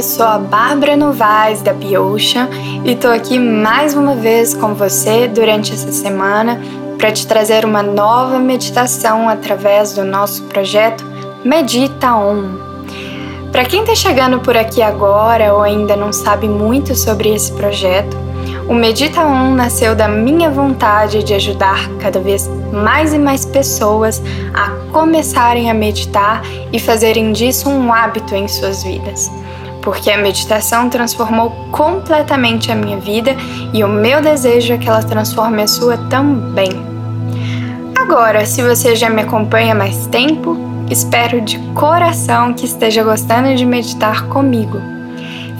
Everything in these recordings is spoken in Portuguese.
eu sou a Bárbara Novaes da Biocean e estou aqui mais uma vez com você durante essa semana para te trazer uma nova meditação através do nosso projeto Medita On. Para quem está chegando por aqui agora ou ainda não sabe muito sobre esse projeto, o Medita On nasceu da minha vontade de ajudar cada vez mais e mais pessoas a começarem a meditar e fazerem disso um hábito em suas vidas. Porque a meditação transformou completamente a minha vida e o meu desejo é que ela transforme a sua também. Agora, se você já me acompanha há mais tempo, espero de coração que esteja gostando de meditar comigo.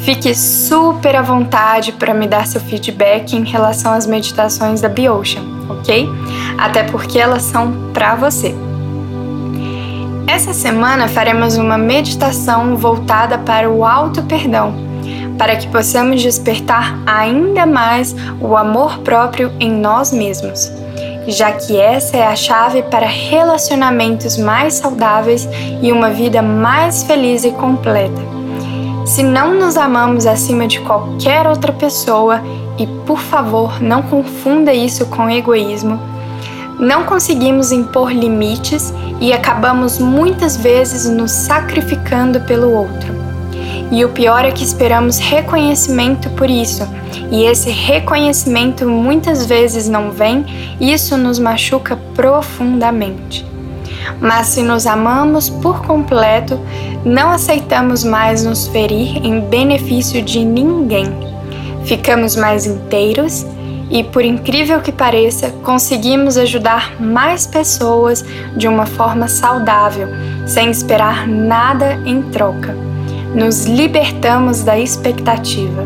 Fique super à vontade para me dar seu feedback em relação às meditações da Biocean, ok? Até porque elas são para você. Essa semana faremos uma meditação voltada para o auto-perdão, para que possamos despertar ainda mais o amor próprio em nós mesmos, já que essa é a chave para relacionamentos mais saudáveis e uma vida mais feliz e completa. Se não nos amamos acima de qualquer outra pessoa, e por favor não confunda isso com egoísmo, não conseguimos impor limites e acabamos muitas vezes nos sacrificando pelo outro. E o pior é que esperamos reconhecimento por isso, e esse reconhecimento muitas vezes não vem, isso nos machuca profundamente. Mas se nos amamos por completo, não aceitamos mais nos ferir em benefício de ninguém. Ficamos mais inteiros e, por incrível que pareça, conseguimos ajudar mais pessoas de uma forma saudável, sem esperar nada em troca. Nos libertamos da expectativa.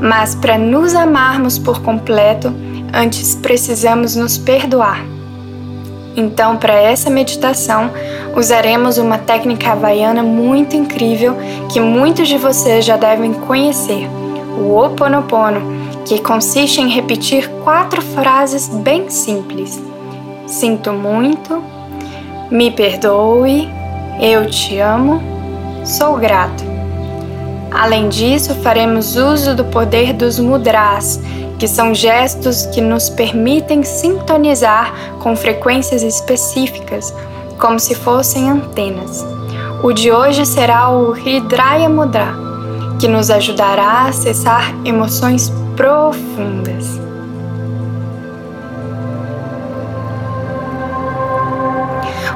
Mas para nos amarmos por completo, antes precisamos nos perdoar. Então, para essa meditação, usaremos uma técnica havaiana muito incrível que muitos de vocês já devem conhecer, o Ho Oponopono que consiste em repetir quatro frases bem simples: Sinto muito, me perdoe, eu te amo, sou grato. Além disso, faremos uso do poder dos mudras, que são gestos que nos permitem sintonizar com frequências específicas, como se fossem antenas. O de hoje será o Hidraya Mudra, que nos ajudará a acessar emoções profundas.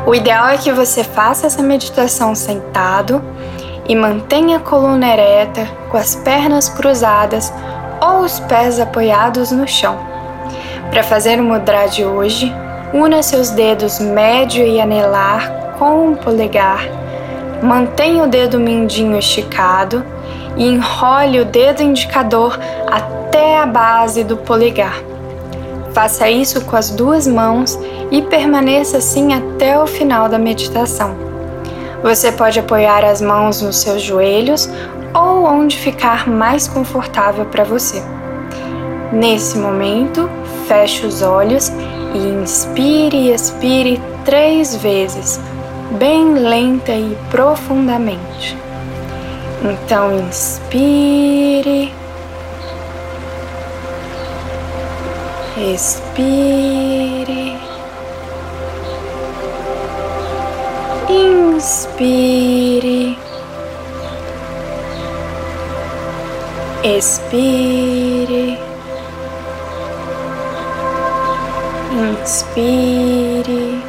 O ideal é que você faça essa meditação sentado e mantenha a coluna ereta, com as pernas cruzadas ou os pés apoiados no chão. Para fazer o mudra de hoje, una seus dedos médio e anelar com o polegar, mantenha o dedo mindinho esticado e enrole o dedo indicador até a base do polegar. Faça isso com as duas mãos e permaneça assim até o final da meditação. Você pode apoiar as mãos nos seus joelhos ou onde ficar mais confortável para você. Nesse momento, feche os olhos e inspire e expire três vezes, bem lenta e profundamente. Então inspire, expire, inspire, expire, inspire.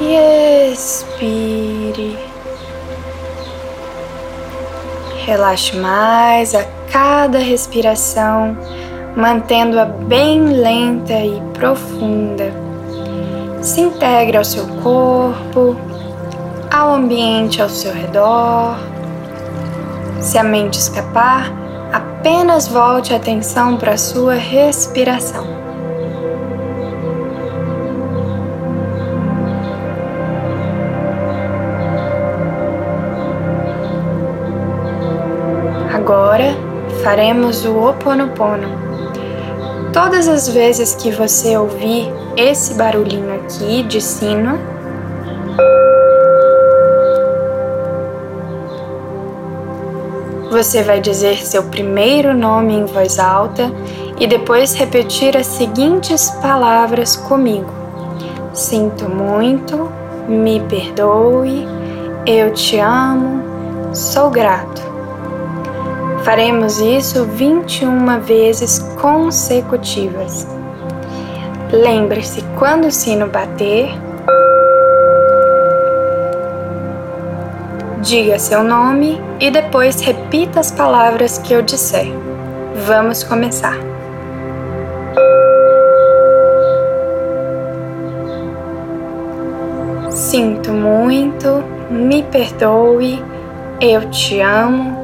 E expire. Relaxe mais a cada respiração, mantendo-a bem lenta e profunda. Se integre ao seu corpo, ao ambiente ao seu redor. Se a mente escapar, apenas volte a atenção para a sua respiração. Agora faremos o Oponopono. Todas as vezes que você ouvir esse barulhinho aqui de sino, Você vai dizer seu primeiro nome em voz alta e depois repetir as seguintes palavras comigo: Sinto muito, me perdoe, eu te amo, sou grato. Faremos isso 21 vezes consecutivas. Lembre-se, quando o sino bater, diga seu nome e depois repita as palavras que eu disser. Vamos começar. Sinto muito, me perdoe, eu te amo,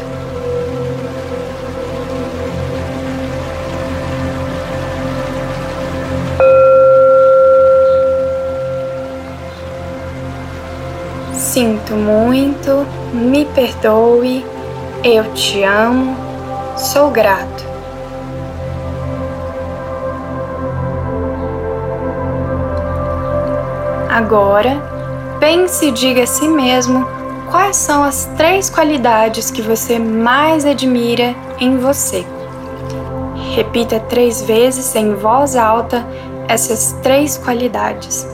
Sinto muito, me perdoe, eu te amo, sou grato. Agora, pense e diga a si mesmo quais são as três qualidades que você mais admira em você. Repita três vezes em voz alta essas três qualidades.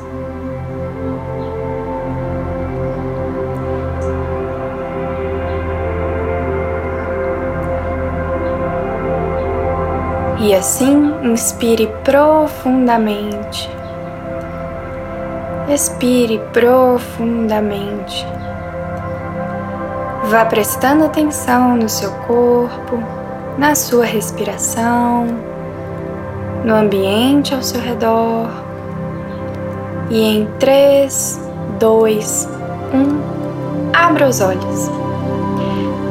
E assim, inspire profundamente. Expire profundamente. Vá prestando atenção no seu corpo, na sua respiração, no ambiente ao seu redor. E em 3, 2, 1, abra os olhos.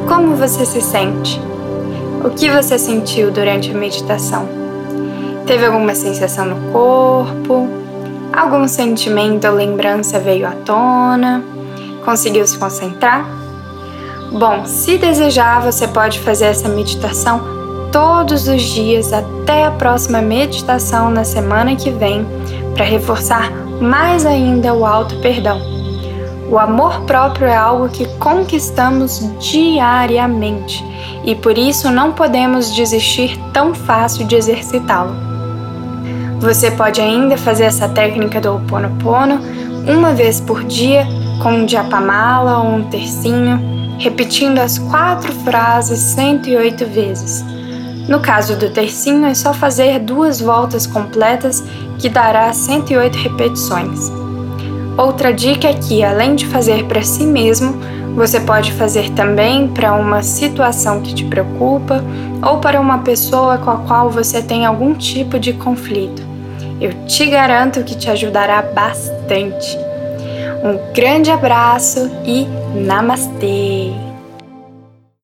Como você se sente? O que você sentiu durante a meditação? Teve alguma sensação no corpo? Algum sentimento ou lembrança veio à tona? Conseguiu se concentrar? Bom, se desejar, você pode fazer essa meditação todos os dias até a próxima meditação na semana que vem para reforçar mais ainda o auto perdão. O amor próprio é algo que conquistamos diariamente e por isso não podemos desistir tão fácil de exercitá-lo. Você pode ainda fazer essa técnica do Ho Oponopono uma vez por dia com um diapamala ou um tercinho, repetindo as quatro frases 108 vezes. No caso do tercinho, é só fazer duas voltas completas que dará 108 repetições. Outra dica é que, além de fazer para si mesmo, você pode fazer também para uma situação que te preocupa ou para uma pessoa com a qual você tem algum tipo de conflito. Eu te garanto que te ajudará bastante. Um grande abraço e namastê!